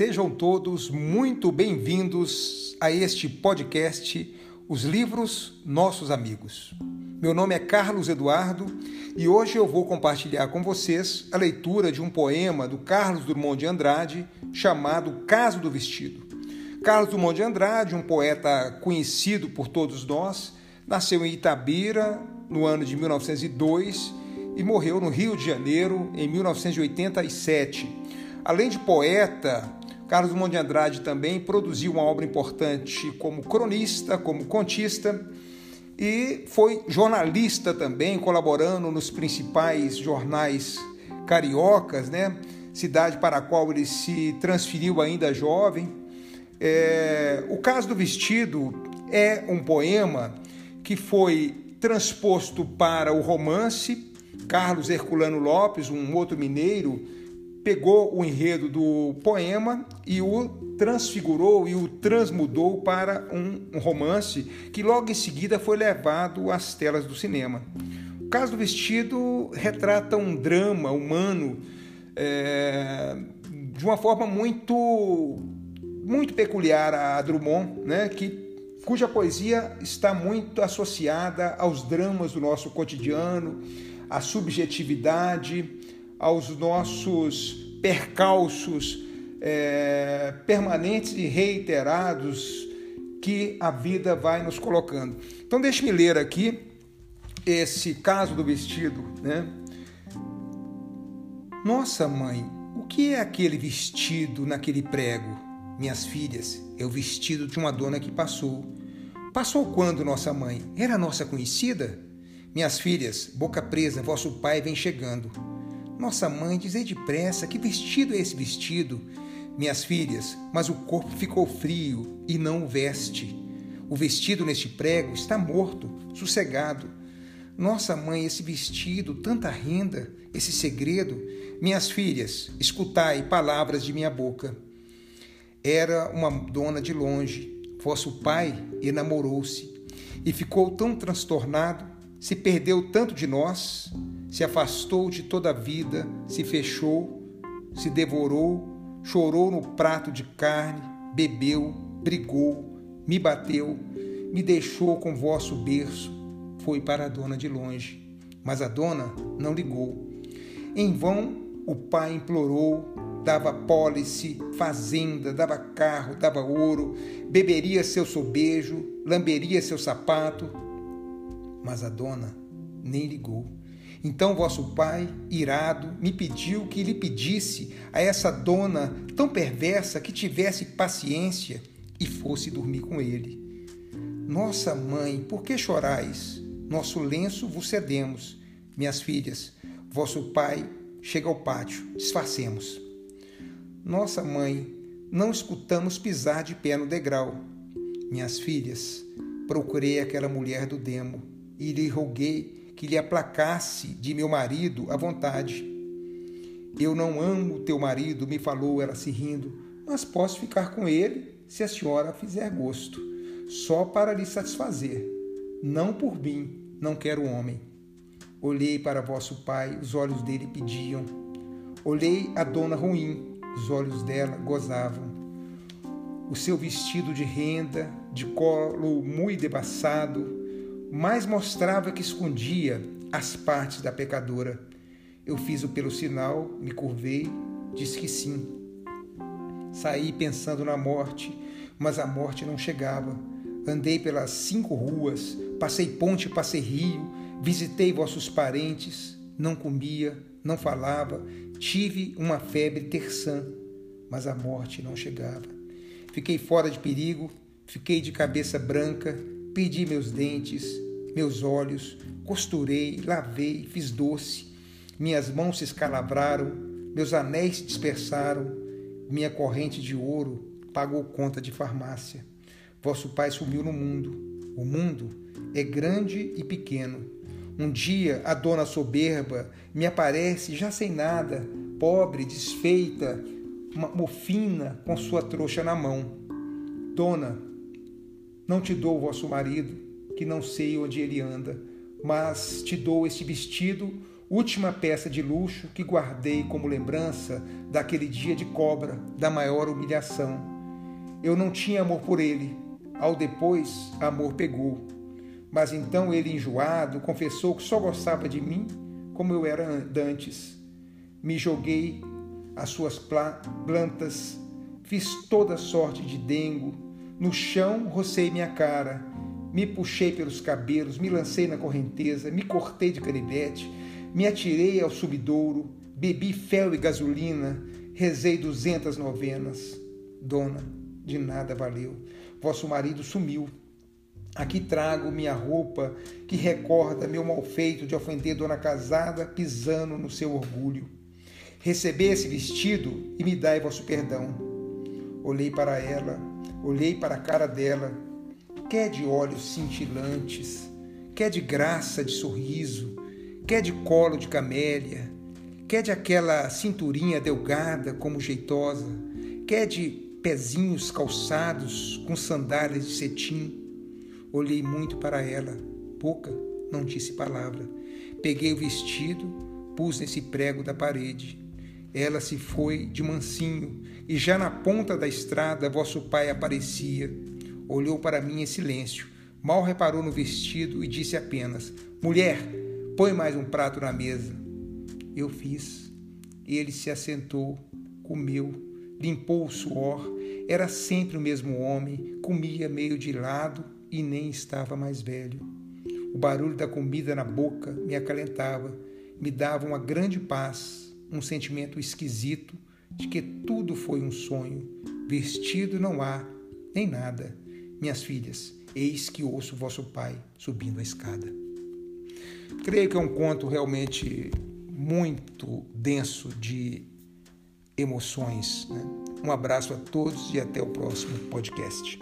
Sejam todos muito bem-vindos a este podcast Os Livros Nossos Amigos. Meu nome é Carlos Eduardo e hoje eu vou compartilhar com vocês a leitura de um poema do Carlos Drummond de Andrade chamado Caso do Vestido. Carlos Drummond de Andrade, um poeta conhecido por todos nós, nasceu em Itabira no ano de 1902 e morreu no Rio de Janeiro em 1987. Além de poeta, Carlos Drummond de Andrade também produziu uma obra importante como cronista, como contista e foi jornalista também, colaborando nos principais jornais cariocas, né? Cidade para a qual ele se transferiu ainda jovem. É... o caso do vestido é um poema que foi transposto para o romance. Carlos Herculano Lopes, um outro mineiro, pegou o enredo do poema e o transfigurou e o transmudou para um, romance que logo em seguida foi levado às telas do cinema. O caso do vestido retrata um drama humano é, de uma forma muito muito peculiar a Drummond, né, que cuja poesia está muito associada aos dramas do nosso cotidiano, à subjetividade, aos nossos percalços é, permanentes e reiterados que a vida vai nos colocando. Então, deixe-me ler aqui esse caso do vestido, né? Nossa mãe, o que é aquele vestido naquele prego? Minhas filhas, é o vestido de uma dona que passou. Passou quando, nossa mãe? Era nossa conhecida? Minhas filhas, boca presa, vosso pai vem chegando. Nossa mãe, dizei depressa, que vestido é esse vestido? Minhas filhas, mas o corpo ficou frio e não o veste. O vestido neste prego está morto, sossegado. Nossa mãe, esse vestido, tanta renda, esse segredo. Minhas filhas, escutai palavras de minha boca. Era uma dona de longe. Vosso pai enamorou-se e ficou tão transtornado, se perdeu tanto de nós se afastou de toda a vida, se fechou, se devorou, chorou no prato de carne, bebeu, brigou, me bateu, me deixou com vosso berço, foi para a dona de longe. Mas a dona não ligou. Em vão o pai implorou, dava pólice, fazenda, dava carro, dava ouro, beberia seu sobejo, lamberia seu sapato. Mas a dona nem ligou. Então vosso pai, irado, me pediu que lhe pedisse a essa dona tão perversa que tivesse paciência e fosse dormir com ele. Nossa mãe, por que chorais? Nosso lenço vos cedemos. Minhas filhas, vosso pai chega ao pátio, disfarcemos. Nossa mãe, não escutamos pisar de pé no degrau. Minhas filhas, procurei aquela mulher do demo e lhe roguei que lhe aplacasse de meu marido à vontade. Eu não amo teu marido, me falou ela se rindo, mas posso ficar com ele se a senhora fizer gosto, só para lhe satisfazer. Não por mim, não quero homem. Olhei para vosso pai, os olhos dele pediam. Olhei a dona ruim, os olhos dela gozavam. O seu vestido de renda, de colo muito debaçado, mais mostrava que escondia as partes da pecadora. Eu fiz o pelo sinal, me curvei, disse que sim. Saí pensando na morte, mas a morte não chegava. Andei pelas cinco ruas, passei ponte, passei rio, visitei vossos parentes, não comia, não falava, tive uma febre terçã, mas a morte não chegava. Fiquei fora de perigo, fiquei de cabeça branca, Perdi meus dentes, meus olhos, costurei, lavei, fiz doce. Minhas mãos se escalabraram, meus anéis se dispersaram, minha corrente de ouro pagou conta de farmácia. Vosso pai sumiu no mundo. O mundo é grande e pequeno. Um dia a dona soberba me aparece já sem nada, pobre, desfeita, mofina, com sua trouxa na mão. Dona, não te dou o vosso marido, que não sei onde ele anda, mas te dou este vestido última peça de luxo que guardei como lembrança daquele dia de cobra, da maior humilhação. Eu não tinha amor por ele. Ao depois, amor pegou. Mas então ele, enjoado, confessou que só gostava de mim como eu era antes. Me joguei às suas plantas, fiz toda sorte de dengo. No chão, rocei minha cara, me puxei pelos cabelos, me lancei na correnteza, me cortei de canivete, me atirei ao subidouro, bebi fel e gasolina, rezei duzentas novenas. Dona, de nada valeu. Vosso marido sumiu. Aqui trago minha roupa que recorda meu malfeito de ofender dona casada pisando no seu orgulho. Recebi esse vestido e me dai vosso perdão. Olhei para ela, olhei para a cara dela, quer de olhos cintilantes, quer de graça de sorriso, quer de colo de camélia, quer de aquela cinturinha delgada como jeitosa, quer de pezinhos calçados com sandálias de cetim. Olhei muito para ela, pouca, não disse palavra. Peguei o vestido, pus nesse prego da parede. Ela se foi de mansinho, e já na ponta da estrada vosso pai aparecia. Olhou para mim em silêncio, mal reparou no vestido e disse apenas: Mulher, põe mais um prato na mesa. Eu fiz. Ele se assentou, comeu, limpou o suor. Era sempre o mesmo homem, comia meio de lado e nem estava mais velho. O barulho da comida na boca me acalentava, me dava uma grande paz, um sentimento esquisito de que tudo foi um sonho. Vestido não há, nem nada. Minhas filhas, eis que ouço vosso pai subindo a escada. Creio que é um conto realmente muito denso de emoções. Né? Um abraço a todos e até o próximo podcast.